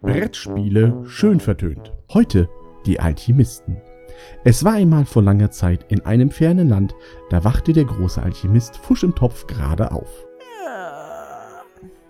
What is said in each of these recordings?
Brettspiele schön vertönt. Heute die Alchemisten. Es war einmal vor langer Zeit in einem fernen Land, da wachte der große Alchemist Fusch im Topf gerade auf. Ja.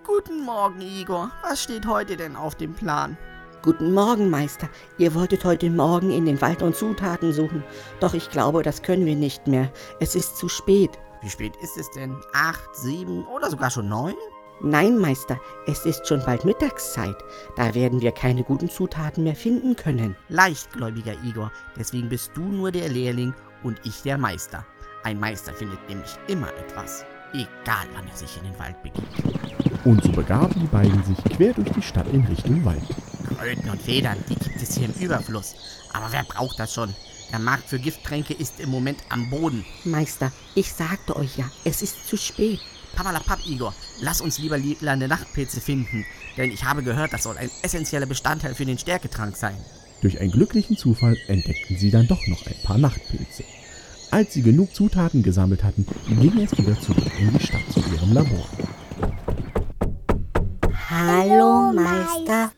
Guten Morgen, Igor. Was steht heute denn auf dem Plan? Guten Morgen, Meister. Ihr wolltet heute Morgen in den Wald und Zutaten suchen. Doch ich glaube, das können wir nicht mehr. Es ist zu spät. Wie spät ist es denn? Acht, sieben oder sogar schon neun? Nein, Meister, es ist schon bald Mittagszeit. Da werden wir keine guten Zutaten mehr finden können. Leichtgläubiger Igor, deswegen bist du nur der Lehrling und ich der Meister. Ein Meister findet nämlich immer etwas, egal wann er sich in den Wald begibt. Und so begaben die beiden sich quer durch die Stadt in Richtung Wald. Kröten und Federn, die gibt es hier im Überfluss. Aber wer braucht das schon? Der Markt für Gifttränke ist im Moment am Boden. Meister, ich sagte euch ja, es ist zu spät. Papalapap, Igor, lass uns lieber liebende Nachtpilze finden, denn ich habe gehört, das soll ein essentieller Bestandteil für den Stärketrank sein. Durch einen glücklichen Zufall entdeckten sie dann doch noch ein paar Nachtpilze. Als sie genug Zutaten gesammelt hatten, ging es wieder zurück in die Stadt zu ihrem Labor. Hallo, Meister.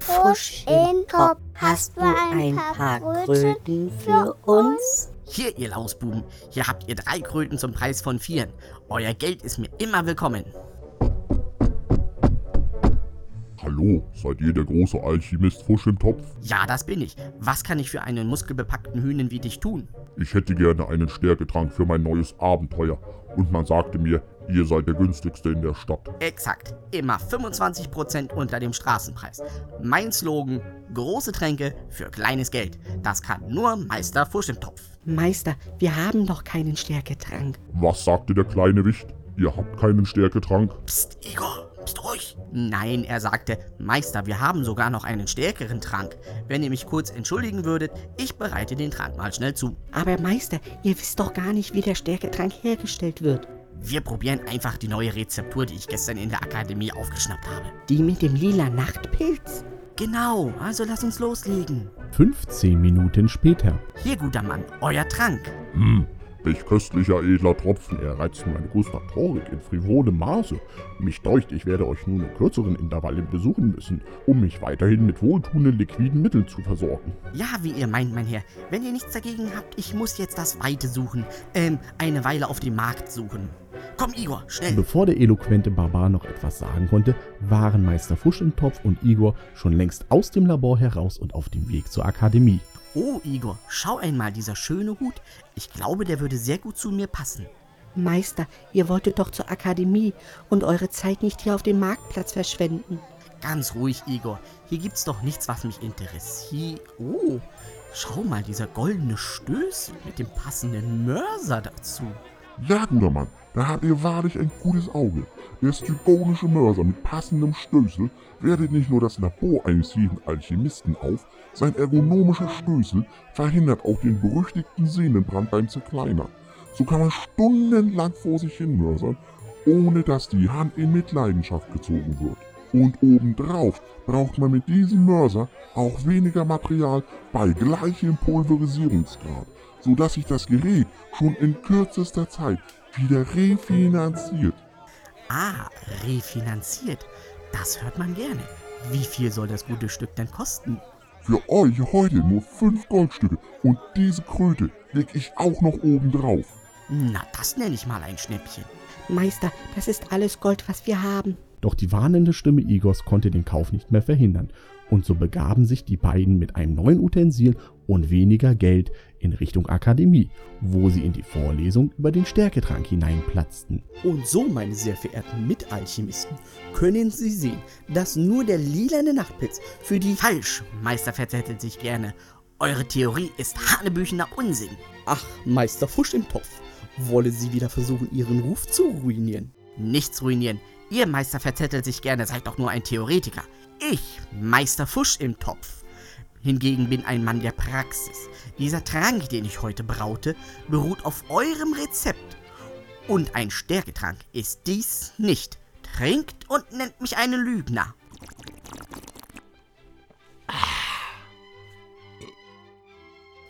Fusch im Kopf, hast du ein paar Kröten für uns? Hier, ihr Lausbuben, hier habt ihr drei Kröten zum Preis von vieren. Euer Geld ist mir immer willkommen. Hallo, seid ihr der große Alchemist Fusch im Topf? Ja, das bin ich. Was kann ich für einen muskelbepackten Hühnen wie dich tun? Ich hätte gerne einen Stärketrank für mein neues Abenteuer. Und man sagte mir, ihr seid der günstigste in der Stadt. Exakt. Immer 25% unter dem Straßenpreis. Mein Slogan, große Tränke für kleines Geld. Das kann nur Meister Fusch im Topf. Meister, wir haben doch keinen Stärketrank. Was sagte der kleine Wicht? Ihr habt keinen Stärketrank? Psst, Igor, bist ruhig. Nein, er sagte, Meister, wir haben sogar noch einen stärkeren Trank. Wenn ihr mich kurz entschuldigen würdet, ich bereite den Trank mal schnell zu. Aber Meister, ihr wisst doch gar nicht, wie der Stärketrank hergestellt wird. Wir probieren einfach die neue Rezeptur, die ich gestern in der Akademie aufgeschnappt habe. Die mit dem lila Nachtpilz? Genau, also lass uns loslegen. 15 Minuten später. Hier, guter Mann, euer Trank. Hm, welch köstlicher edler Tropfen, er reizt meine Gustatorik in frivolem Maße. Mich deucht, ich werde euch nun in kürzeren Intervallen besuchen müssen, um mich weiterhin mit wohltuenden liquiden Mitteln zu versorgen. Ja, wie ihr meint, mein Herr. Wenn ihr nichts dagegen habt, ich muss jetzt das Weite suchen. Ähm, eine Weile auf dem Markt suchen. Komm, Igor, schnell. Bevor der eloquente Barbar noch etwas sagen konnte, waren Meister Fusch im Topf und Igor schon längst aus dem Labor heraus und auf dem Weg zur Akademie. Oh, Igor, schau einmal, dieser schöne Hut. Ich glaube, der würde sehr gut zu mir passen. Meister, ihr wolltet doch zur Akademie und eure Zeit nicht hier auf dem Marktplatz verschwenden. Ganz ruhig, Igor. Hier gibt's doch nichts, was mich interessiert. Oh, schau mal, dieser goldene Stöß mit dem passenden Mörser dazu. Ja, guter Mann, da habt ihr wahrlich ein gutes Auge. Der stygonische Mörser mit passendem Stößel wertet nicht nur das Labor eines jeden Alchemisten auf, sein ergonomischer Stößel verhindert auch den berüchtigten Sehnenbrand beim Zerkleinern. So kann man stundenlang vor sich hin mörsern, ohne dass die Hand in Mitleidenschaft gezogen wird. Und obendrauf braucht man mit diesem Mörser auch weniger Material bei gleichem Pulverisierungsgrad, sodass sich das Gerät schon in kürzester Zeit wieder refinanziert. Ah, refinanziert. Das hört man gerne. Wie viel soll das gute Stück denn kosten? Für euch heute nur 5 Goldstücke und diese Kröte leg ich auch noch oben drauf. Na, das nenne ich mal ein Schnäppchen. Meister, das ist alles Gold, was wir haben. Doch die warnende Stimme Igors konnte den Kauf nicht mehr verhindern, und so begaben sich die beiden mit einem neuen Utensil und weniger Geld in Richtung Akademie, wo sie in die Vorlesung über den Stärketrank hineinplatzten. Und so, meine sehr verehrten Mitalchemisten, können Sie sehen, dass nur der lilane Nachtpilz für die falsch, Meister verzettelt sich gerne. Eure Theorie ist hanebüchener Unsinn. Ach, Meister Fusch im Topf. Wolle sie wieder versuchen, ihren Ruf zu ruinieren? Nichts ruinieren. Ihr Meister verzettelt sich gerne, seid doch nur ein Theoretiker. Ich, Meister Fusch im Topf, hingegen bin ein Mann der Praxis. Dieser Trank, den ich heute braute, beruht auf eurem Rezept. Und ein Stärketrank ist dies nicht. Trinkt und nennt mich einen Lügner.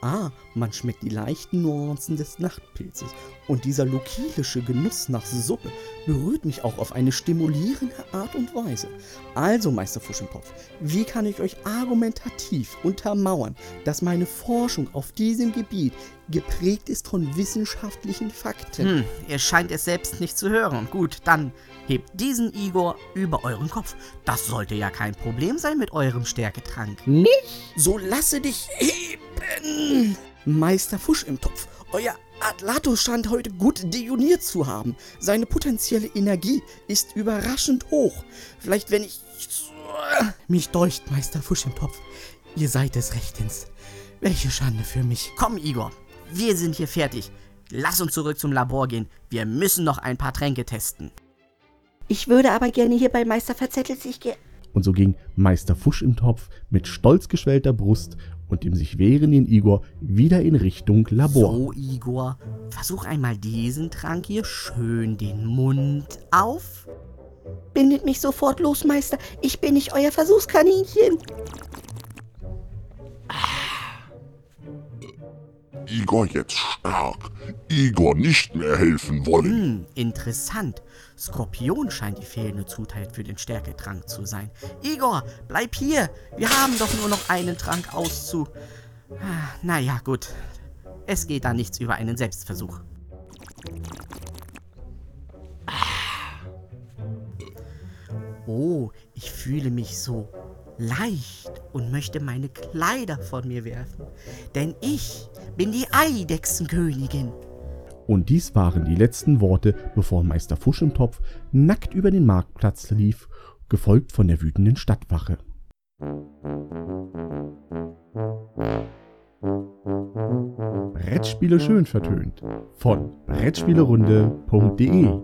Ah, man schmeckt die leichten Nuancen des Nachtpilzes. Und dieser lokilische Genuss nach Suppe berührt mich auch auf eine stimulierende Art und Weise. Also, Meister Fuschentopf, wie kann ich euch argumentativ untermauern, dass meine Forschung auf diesem Gebiet geprägt ist von wissenschaftlichen Fakten? Hm, ihr scheint es selbst nicht zu hören. Gut, dann hebt diesen Igor über euren Kopf. Das sollte ja kein Problem sein mit eurem Stärketrank. Mich? So lasse dich heben! Meister Fusch im Topf, euer Atlatus scheint heute gut dejoniert zu haben. Seine potenzielle Energie ist überraschend hoch. Vielleicht wenn ich... Mich deucht, Meister Fusch im Topf. Ihr seid des Rechtens. Welche Schande für mich. Komm, Igor, wir sind hier fertig. Lass uns zurück zum Labor gehen. Wir müssen noch ein paar Tränke testen. Ich würde aber gerne hier bei Meister Verzettelt sich ge... Und so ging Meister Fusch im Topf mit stolz geschwellter Brust und dem sich wehrenden Igor wieder in Richtung Labor. So, Igor, versuch einmal diesen Trank hier schön den Mund auf. Bindet mich sofort los, Meister. Ich bin nicht euer Versuchskaninchen. Igor jetzt stark. Igor nicht mehr helfen wollen. Hm, interessant. Skorpion scheint die fehlende Zutat für den Stärketrank zu sein. Igor, bleib hier. Wir haben doch nur noch einen Trank auszu... Ah, Naja, gut. Es geht da nichts über einen Selbstversuch. Oh, ich fühle mich so leicht und möchte meine Kleider von mir werfen. Denn ich bin die Eidechsenkönigin. Und dies waren die letzten Worte, bevor Meister Fusch im Topf nackt über den Marktplatz lief, gefolgt von der wütenden Stadtwache. Brettspiele schön vertönt von Brettspielerunde.de